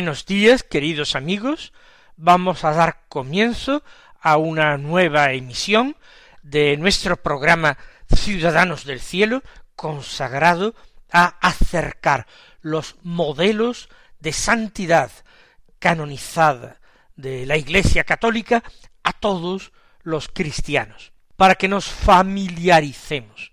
Buenos días, queridos amigos. Vamos a dar comienzo a una nueva emisión de nuestro programa Ciudadanos del Cielo, consagrado a acercar los modelos de santidad canonizada de la Iglesia Católica a todos los cristianos, para que nos familiaricemos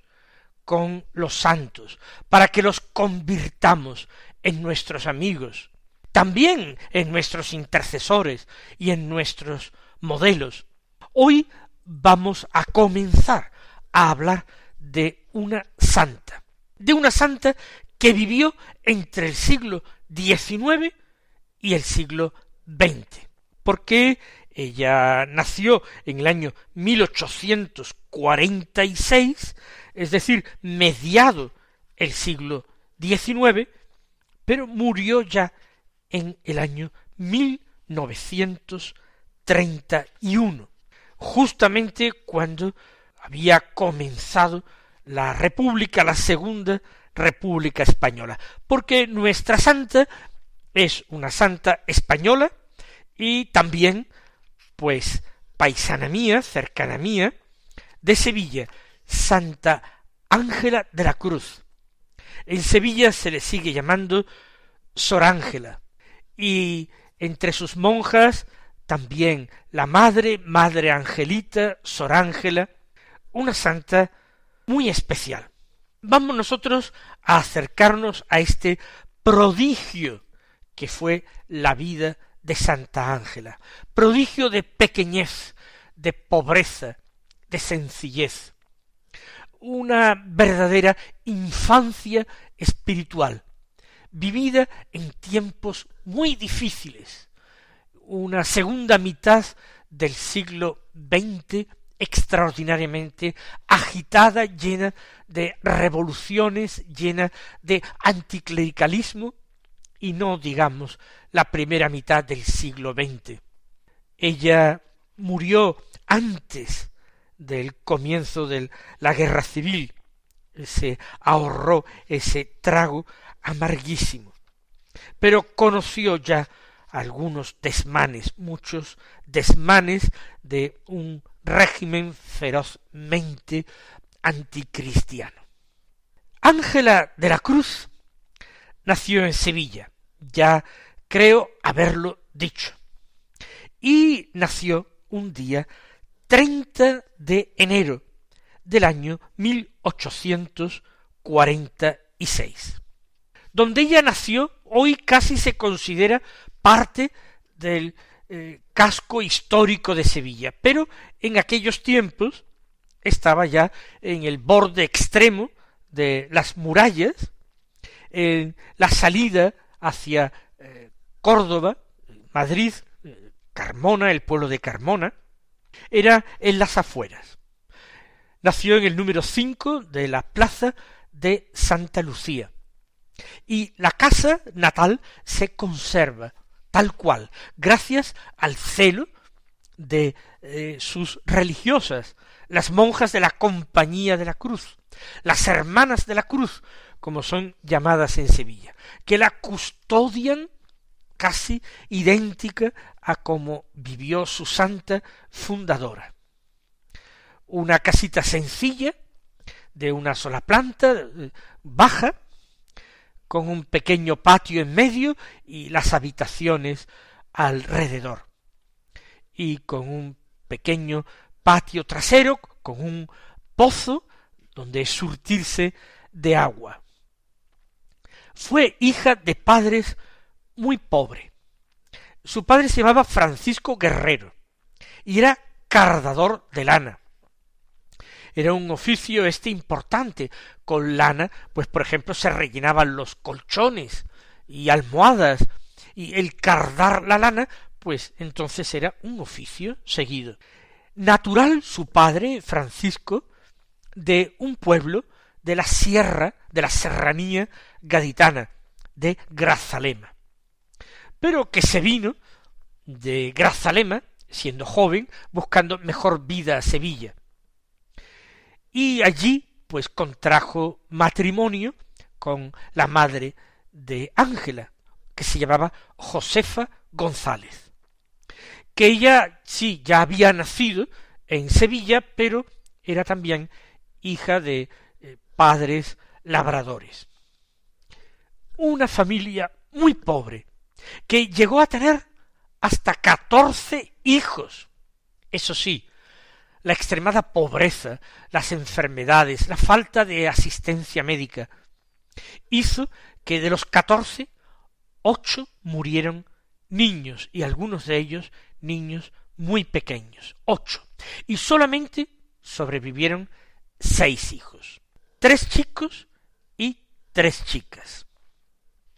con los santos, para que los convirtamos en nuestros amigos, también en nuestros intercesores y en nuestros modelos. Hoy vamos a comenzar a hablar de una santa, de una santa que vivió entre el siglo XIX y el siglo XX, porque ella nació en el año 1846, es decir, mediado el siglo XIX, pero murió ya en el año 1931, justamente cuando había comenzado la República, la Segunda República Española, porque nuestra santa es una santa española y también, pues, paisana mía, cercana mía, de Sevilla, Santa Ángela de la Cruz. En Sevilla se le sigue llamando Sor Ángela, y entre sus monjas también la madre, Madre Angelita, Sor Ángela, una santa muy especial. Vamos nosotros a acercarnos a este prodigio que fue la vida de Santa Ángela, prodigio de pequeñez, de pobreza, de sencillez, una verdadera infancia espiritual, vivida en tiempos muy difíciles, una segunda mitad del siglo XX extraordinariamente agitada, llena de revoluciones, llena de anticlericalismo, y no digamos la primera mitad del siglo XX. Ella murió antes del comienzo de la guerra civil, se ahorró ese trago amarguísimo. Pero conoció ya algunos desmanes, muchos desmanes de un régimen ferozmente anticristiano. Ángela de la Cruz nació en Sevilla, ya creo haberlo dicho, y nació un día 30 de enero del año 1846 donde ella nació, hoy casi se considera parte del eh, casco histórico de Sevilla, pero en aquellos tiempos estaba ya en el borde extremo de las murallas, en la salida hacia eh, Córdoba, Madrid, eh, Carmona, el pueblo de Carmona, era en las afueras. Nació en el número cinco de la plaza de Santa Lucía, y la casa natal se conserva tal cual, gracias al celo de eh, sus religiosas, las monjas de la Compañía de la Cruz, las hermanas de la Cruz, como son llamadas en Sevilla, que la custodian casi idéntica a como vivió su santa fundadora. Una casita sencilla, de una sola planta, eh, baja, con un pequeño patio en medio y las habitaciones alrededor, y con un pequeño patio trasero con un pozo donde surtirse de agua. fue hija de padres muy pobres. Su padre se llamaba Francisco Guerrero y era cardador de lana. Era un oficio este importante. Con lana, pues por ejemplo, se rellenaban los colchones y almohadas, y el cardar la lana, pues entonces era un oficio seguido. Natural su padre, Francisco, de un pueblo de la sierra, de la serranía gaditana, de Grazalema. Pero que se vino de Grazalema, siendo joven, buscando mejor vida a Sevilla. Y allí, pues contrajo matrimonio con la madre de Ángela, que se llamaba Josefa González, que ella sí ya había nacido en Sevilla, pero era también hija de eh, padres labradores. Una familia muy pobre, que llegó a tener hasta catorce hijos. Eso sí, la extremada pobreza, las enfermedades, la falta de asistencia médica, hizo que de los catorce, ocho murieron niños, y algunos de ellos niños muy pequeños, ocho, y solamente sobrevivieron seis hijos, tres chicos y tres chicas.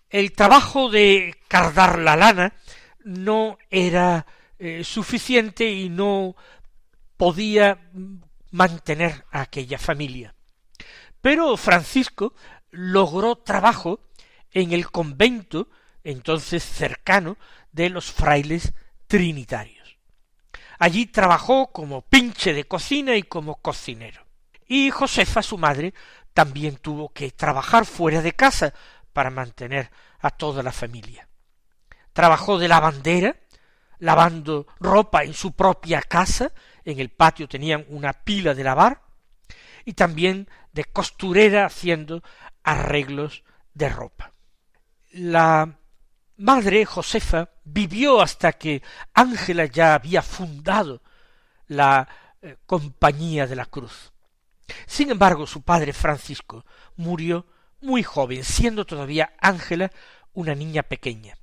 El trabajo de cardar la lana no era eh, suficiente y no podía mantener a aquella familia. Pero Francisco logró trabajo en el convento entonces cercano de los frailes trinitarios. Allí trabajó como pinche de cocina y como cocinero. Y Josefa, su madre, también tuvo que trabajar fuera de casa para mantener a toda la familia. Trabajó de lavandera, lavando ropa en su propia casa, en el patio tenían una pila de lavar, y también de costurera haciendo arreglos de ropa. La madre Josefa vivió hasta que Ángela ya había fundado la eh, Compañía de la Cruz. Sin embargo, su padre Francisco murió muy joven, siendo todavía Ángela una niña pequeña.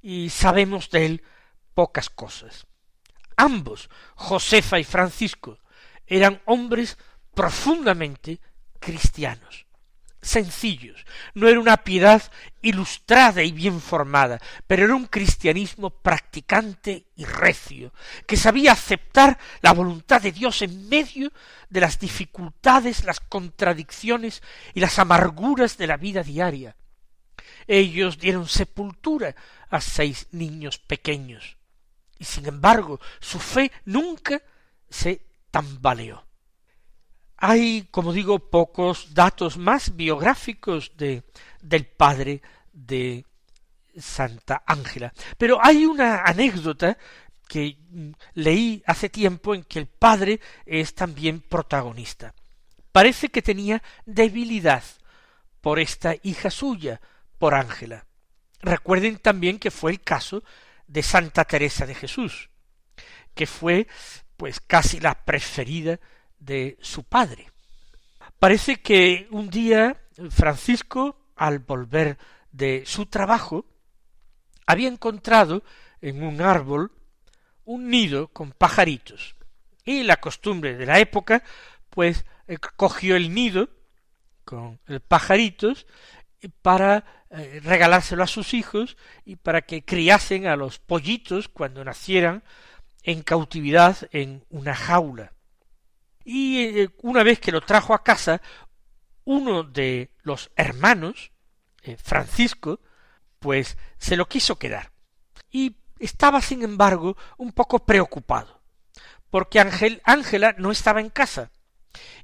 Y sabemos de él pocas cosas. Ambos, Josefa y Francisco, eran hombres profundamente cristianos sencillos. No era una piedad ilustrada y bien formada, pero era un cristianismo practicante y recio, que sabía aceptar la voluntad de Dios en medio de las dificultades, las contradicciones y las amarguras de la vida diaria. Ellos dieron sepultura a seis niños pequeños, y sin embargo su fe nunca se tambaleó. Hay, como digo, pocos datos más biográficos de, del padre de Santa Ángela. Pero hay una anécdota que mm, leí hace tiempo en que el padre es también protagonista. Parece que tenía debilidad por esta hija suya, por Ángela. Recuerden también que fue el caso de Santa Teresa de Jesús, que fue pues casi la preferida de su padre. Parece que un día Francisco, al volver de su trabajo, había encontrado en un árbol un nido con pajaritos. Y la costumbre de la época, pues eh, cogió el nido con pajaritos para eh, regalárselo a sus hijos y para que criasen a los pollitos cuando nacieran en cautividad en una jaula y eh, una vez que lo trajo a casa, uno de los hermanos, eh, Francisco, pues se lo quiso quedar. Y estaba, sin embargo, un poco preocupado, porque Ángela no estaba en casa,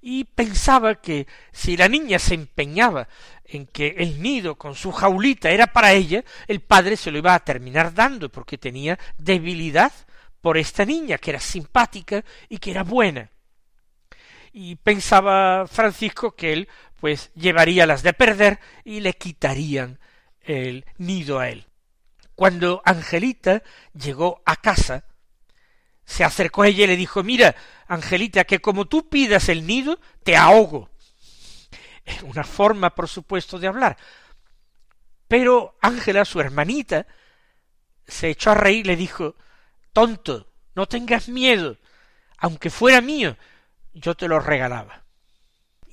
y pensaba que si la niña se empeñaba en que el nido con su jaulita era para ella, el padre se lo iba a terminar dando, porque tenía debilidad por esta niña, que era simpática y que era buena y pensaba Francisco que él pues llevaría las de perder y le quitarían el nido a él. Cuando Angelita llegó a casa, se acercó a ella y le dijo Mira, Angelita, que como tú pidas el nido, te ahogo. Una forma, por supuesto, de hablar. Pero Ángela, su hermanita, se echó a reír y le dijo Tonto, no tengas miedo, aunque fuera mío, yo te lo regalaba.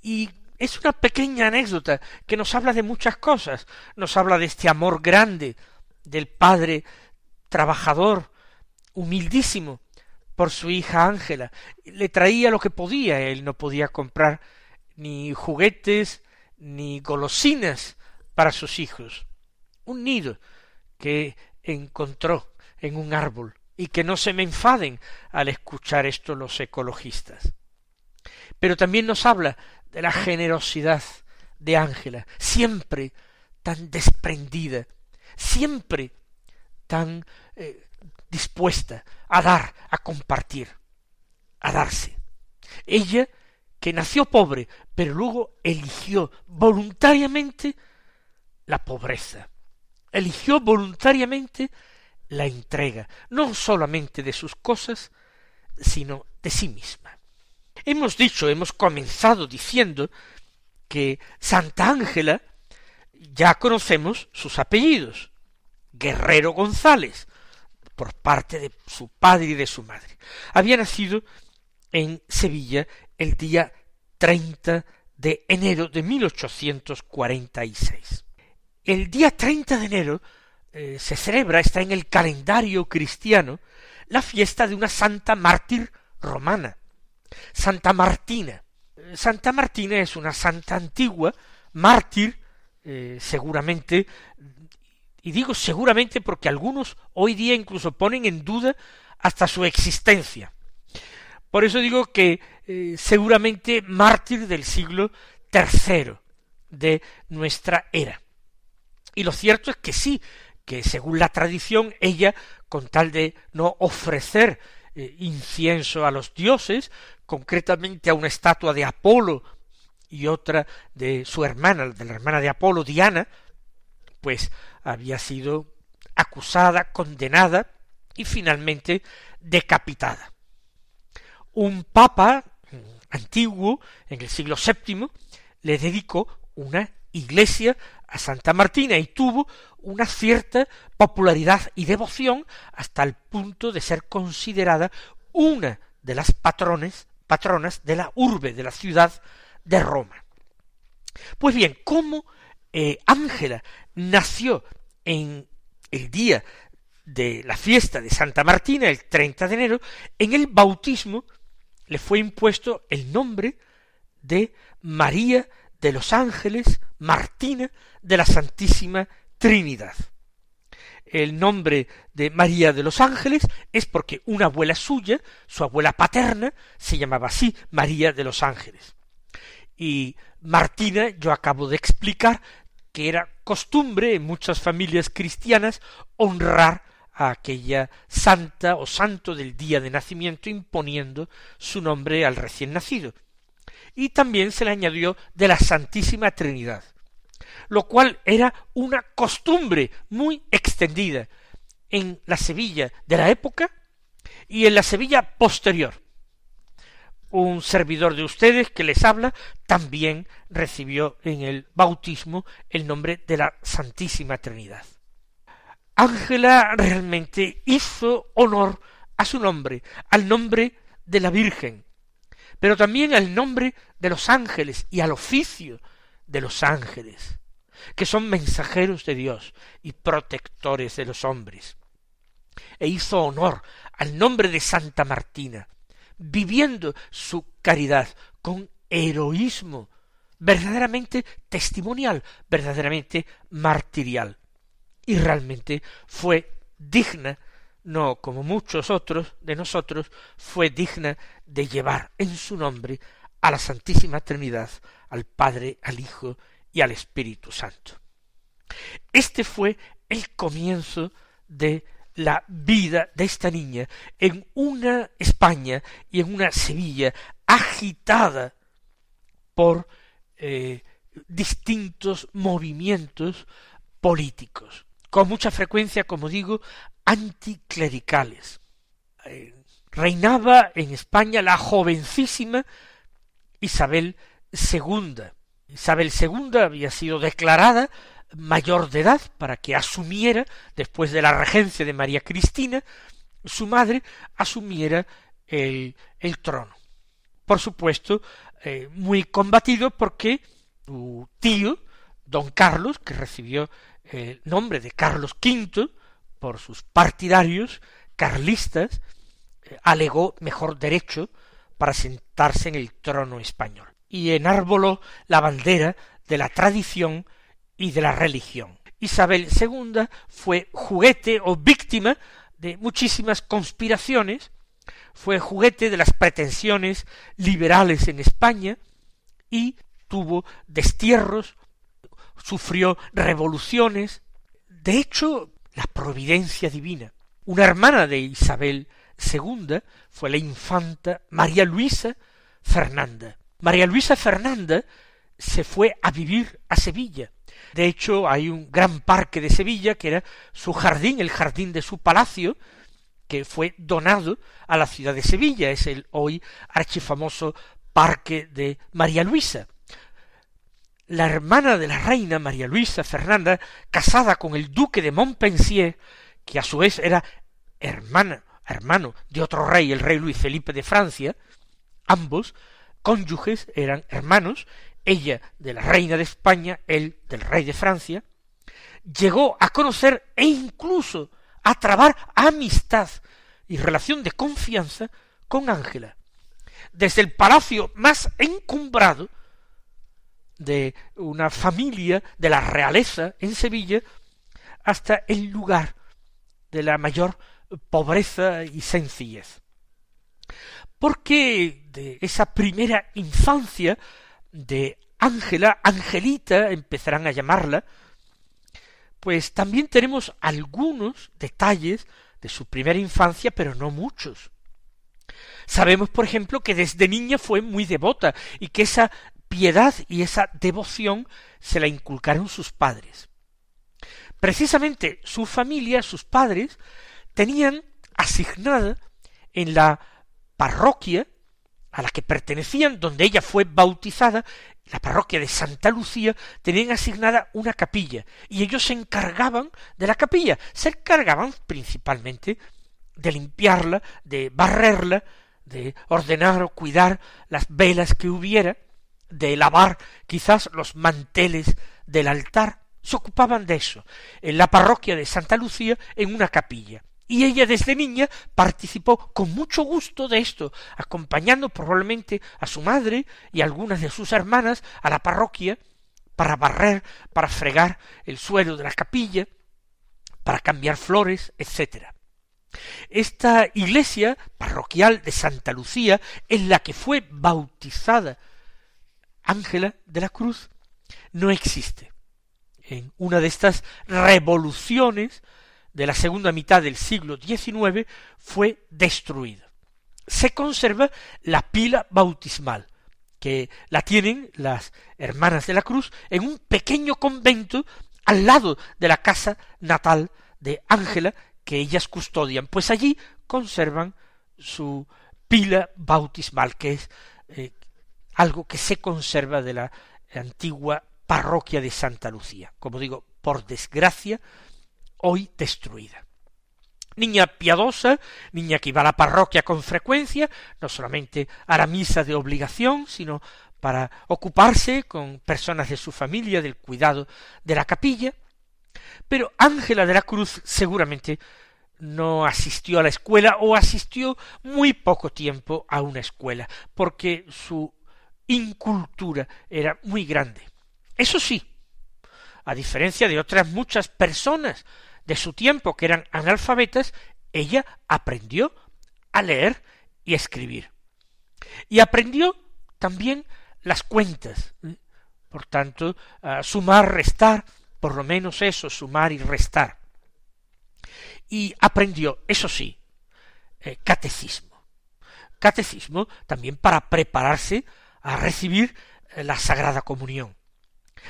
Y es una pequeña anécdota que nos habla de muchas cosas, nos habla de este amor grande del padre trabajador, humildísimo, por su hija Ángela. Le traía lo que podía, él no podía comprar ni juguetes ni golosinas para sus hijos. Un nido que encontró en un árbol y que no se me enfaden al escuchar esto los ecologistas. Pero también nos habla de la generosidad de Ángela, siempre tan desprendida, siempre tan eh, dispuesta a dar, a compartir, a darse. Ella, que nació pobre, pero luego eligió voluntariamente la pobreza, eligió voluntariamente la entrega, no solamente de sus cosas, sino de sí misma. Hemos dicho, hemos comenzado diciendo que Santa Ángela ya conocemos sus apellidos. Guerrero González, por parte de su padre y de su madre. Había nacido en Sevilla el día 30 de enero de 1846. El día 30 de enero eh, se celebra, está en el calendario cristiano, la fiesta de una santa mártir romana, Santa Martina. Santa Martina es una santa antigua, mártir, eh, seguramente, y digo seguramente porque algunos hoy día incluso ponen en duda hasta su existencia. Por eso digo que eh, seguramente mártir del siglo tercero de nuestra era. Y lo cierto es que sí, que según la tradición ella, con tal de no ofrecer eh, incienso a los dioses, concretamente a una estatua de Apolo y otra de su hermana, de la hermana de Apolo, Diana, pues había sido acusada, condenada y finalmente decapitada. Un papa antiguo, en el siglo VII, le dedicó una iglesia a Santa Martina y tuvo una cierta popularidad y devoción hasta el punto de ser considerada una de las patrones, patronas de la urbe, de la ciudad de Roma. Pues bien, ¿cómo eh, Ángela nació en el día de la fiesta de Santa Martina, el 30 de enero, en el bautismo le fue impuesto el nombre de María de los Ángeles Martina de la Santísima Trinidad. El nombre de María de los Ángeles es porque una abuela suya, su abuela paterna, se llamaba así, María de los Ángeles. Y Martina, yo acabo de explicar que era costumbre en muchas familias cristianas honrar a aquella santa o santo del día de nacimiento imponiendo su nombre al recién nacido y también se le añadió de la Santísima Trinidad, lo cual era una costumbre muy extendida en la Sevilla de la época y en la Sevilla posterior. Un servidor de ustedes que les habla también recibió en el bautismo el nombre de la Santísima Trinidad. Ángela realmente hizo honor a su nombre, al nombre de la Virgen, pero también al nombre de los ángeles y al oficio de los ángeles, que son mensajeros de Dios y protectores de los hombres. E hizo honor al nombre de Santa Martina, viviendo su caridad con heroísmo verdaderamente testimonial, verdaderamente martirial. Y realmente fue digna no como muchos otros de nosotros, fue digna de llevar en su nombre a la Santísima Trinidad, al Padre, al Hijo y al Espíritu Santo. Este fue el comienzo de la vida de esta niña en una España y en una Sevilla agitada por eh, distintos movimientos políticos, con mucha frecuencia, como digo, anticlericales. Eh, reinaba en España la jovencísima Isabel II. Isabel II había sido declarada mayor de edad para que asumiera, después de la regencia de María Cristina, su madre asumiera el, el trono. Por supuesto, eh, muy combatido porque su tío, don Carlos, que recibió el nombre de Carlos V por sus partidarios carlistas, eh, alegó mejor derecho para sentarse en el trono español y enarboló la bandera de la tradición y de la religión. Isabel II fue juguete o víctima de muchísimas conspiraciones, fue juguete de las pretensiones liberales en España y tuvo destierros, sufrió revoluciones. De hecho, la providencia divina. Una hermana de Isabel II fue la infanta María Luisa Fernanda. María Luisa Fernanda se fue a vivir a Sevilla. De hecho, hay un gran parque de Sevilla que era su jardín, el jardín de su palacio, que fue donado a la ciudad de Sevilla. Es el hoy archifamoso parque de María Luisa. La hermana de la reina María Luisa Fernanda, casada con el duque de Montpensier, que a su vez era hermana, hermano de otro rey, el rey Luis Felipe de Francia, ambos cónyuges eran hermanos, ella de la reina de España, él del rey de Francia, llegó a conocer e incluso a trabar amistad y relación de confianza con Ángela. Desde el palacio más encumbrado de una familia de la realeza en Sevilla hasta el lugar de la mayor pobreza y sencillez. Porque de esa primera infancia de Ángela, Angelita, empezarán a llamarla, pues también tenemos algunos detalles de su primera infancia, pero no muchos. Sabemos, por ejemplo, que desde niña fue muy devota y que esa piedad y esa devoción se la inculcaron sus padres. Precisamente su familia, sus padres, tenían asignada en la parroquia a la que pertenecían, donde ella fue bautizada, la parroquia de Santa Lucía, tenían asignada una capilla, y ellos se encargaban de la capilla, se encargaban principalmente de limpiarla, de barrerla, de ordenar o cuidar las velas que hubiera, de lavar quizás los manteles del altar, se ocupaban de eso, en la parroquia de Santa Lucía, en una capilla y ella desde niña participó con mucho gusto de esto, acompañando probablemente a su madre y algunas de sus hermanas a la parroquia para barrer, para fregar el suelo de la capilla, para cambiar flores, etc. Esta iglesia parroquial de Santa Lucía, en la que fue bautizada Ángela de la Cruz, no existe. En una de estas revoluciones de la segunda mitad del siglo XIX fue destruida. Se conserva la pila bautismal, que la tienen las hermanas de la cruz en un pequeño convento al lado de la casa natal de Ángela que ellas custodian, pues allí conservan su pila bautismal, que es eh, algo que se conserva de la antigua parroquia de Santa Lucía. Como digo, por desgracia, hoy destruida. Niña piadosa, niña que iba a la parroquia con frecuencia, no solamente a la misa de obligación, sino para ocuparse con personas de su familia del cuidado de la capilla, pero Ángela de la Cruz seguramente no asistió a la escuela o asistió muy poco tiempo a una escuela, porque su incultura era muy grande. Eso sí, a diferencia de otras muchas personas de su tiempo que eran analfabetas, ella aprendió a leer y escribir. Y aprendió también las cuentas. ¿eh? Por tanto, sumar, restar, por lo menos eso, sumar y restar. Y aprendió, eso sí, eh, catecismo. Catecismo también para prepararse a recibir eh, la Sagrada Comunión.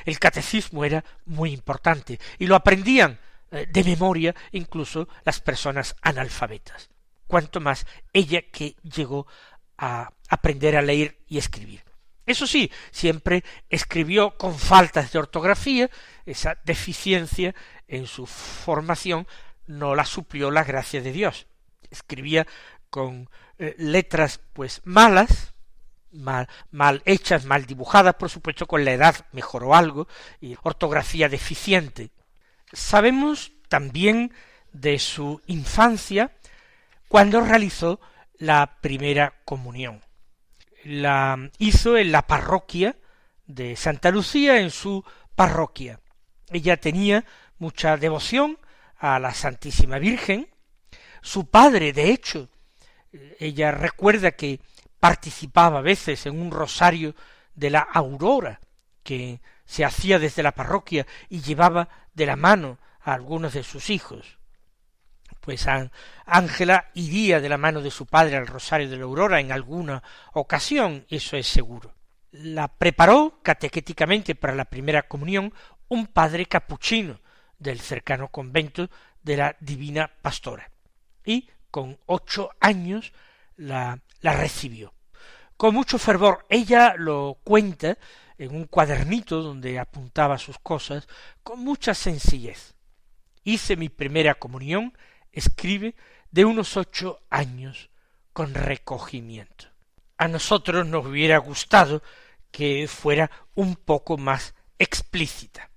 El catecismo era muy importante y lo aprendían de memoria incluso las personas analfabetas. Cuanto más ella que llegó a aprender a leer y escribir. Eso sí, siempre escribió con faltas de ortografía, esa deficiencia en su formación no la suplió la gracia de Dios. Escribía con eh, letras pues malas, mal, mal hechas, mal dibujadas, por supuesto con la edad mejoró algo, y ortografía deficiente. Sabemos también de su infancia cuando realizó la primera comunión. La hizo en la parroquia de Santa Lucía, en su parroquia. Ella tenía mucha devoción a la Santísima Virgen. Su padre, de hecho, ella recuerda que participaba a veces en un rosario de la aurora que se hacía desde la parroquia y llevaba de la mano a algunos de sus hijos. Pues Ángela iría de la mano de su padre al rosario de la aurora en alguna ocasión, eso es seguro. La preparó catequéticamente para la primera comunión un padre capuchino del cercano convento de la Divina Pastora. Y con ocho años la, la recibió. Con mucho fervor, ella lo cuenta en un cuadernito donde apuntaba sus cosas, con mucha sencillez. Hice mi primera comunión, escribe, de unos ocho años, con recogimiento. A nosotros nos hubiera gustado que fuera un poco más explícita.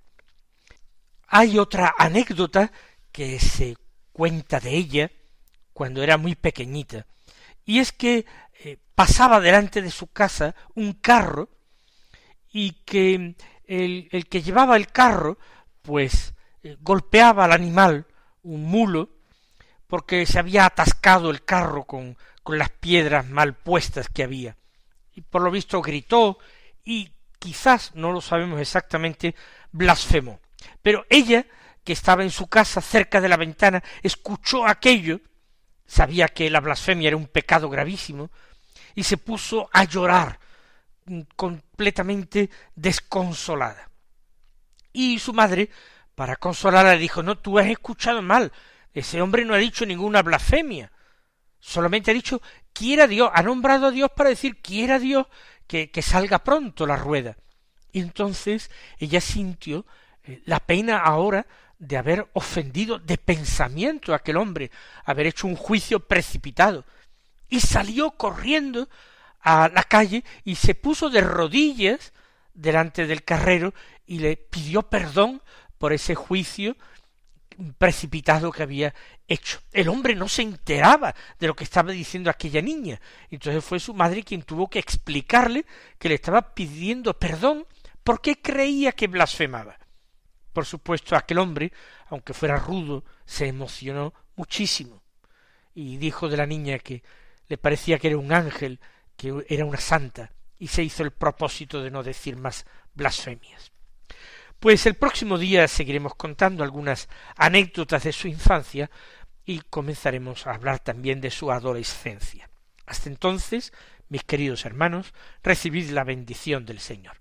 Hay otra anécdota que se cuenta de ella cuando era muy pequeñita, y es que eh, pasaba delante de su casa un carro y que el, el que llevaba el carro pues eh, golpeaba al animal, un mulo, porque se había atascado el carro con, con las piedras mal puestas que había. Y por lo visto gritó y quizás, no lo sabemos exactamente, blasfemó. Pero ella, que estaba en su casa cerca de la ventana, escuchó aquello, sabía que la blasfemia era un pecado gravísimo, y se puso a llorar completamente desconsolada. Y su madre, para consolarla, dijo No, tú has escuchado mal. Ese hombre no ha dicho ninguna blasfemia. Solamente ha dicho quiera Dios, ha nombrado a Dios para decir quiera Dios que, que salga pronto la rueda. Y entonces ella sintió eh, la pena ahora de haber ofendido de pensamiento a aquel hombre, haber hecho un juicio precipitado, y salió corriendo a la calle y se puso de rodillas delante del carrero y le pidió perdón por ese juicio precipitado que había hecho. El hombre no se enteraba de lo que estaba diciendo aquella niña. Entonces fue su madre quien tuvo que explicarle que le estaba pidiendo perdón porque creía que blasfemaba. Por supuesto, aquel hombre, aunque fuera rudo, se emocionó muchísimo y dijo de la niña que le parecía que era un ángel, que era una santa, y se hizo el propósito de no decir más blasfemias. Pues el próximo día seguiremos contando algunas anécdotas de su infancia y comenzaremos a hablar también de su adolescencia. Hasta entonces, mis queridos hermanos, recibid la bendición del Señor.